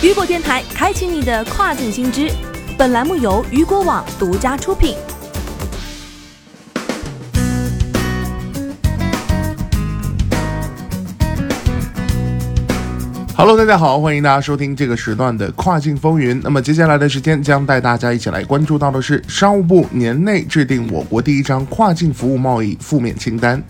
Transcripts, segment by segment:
雨果电台开启你的跨境新知，本栏目由雨果网独家出品。Hello，大家好，欢迎大家收听这个时段的跨境风云。那么接下来的时间将带大家一起来关注到的是，商务部年内制定我国第一张跨境服务贸易负面清单。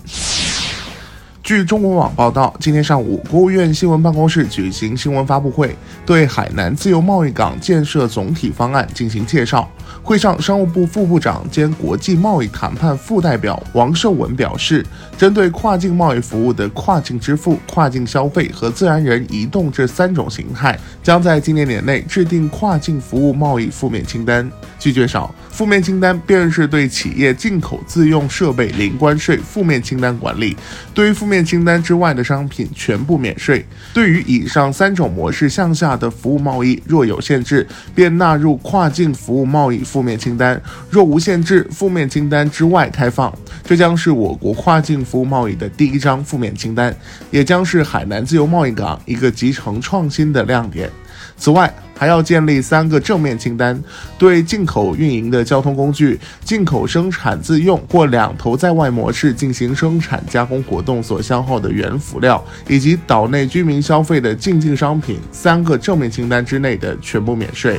据中国网报道，今天上午，国务院新闻办公室举行新闻发布会，对海南自由贸易港建设总体方案进行介绍。会上，商务部副部长兼国际贸易谈判副代表王受文表示，针对跨境贸易服务的跨境支付、跨境消费和自然人移动这三种形态，将在今年年内制定跨境服务贸易负面清单。据介绍，负面清单便是对企业进口自用设备零关税负面清单管理，对于负面清单之外的商品全部免税。对于以上三种模式向下的服务贸易，若有限制，便纳入跨境服务贸易负面清单；若无限制，负面清单之外开放。这将是我国跨境服务贸易的第一张负面清单，也将是海南自由贸易港一个集成创新的亮点。此外，还要建立三个正面清单，对进口运营的交通工具、进口生产自用或两头在外模式进行生产加工活动所消耗的原辅料，以及岛内居民消费的进境商品，三个正面清单之内的全部免税。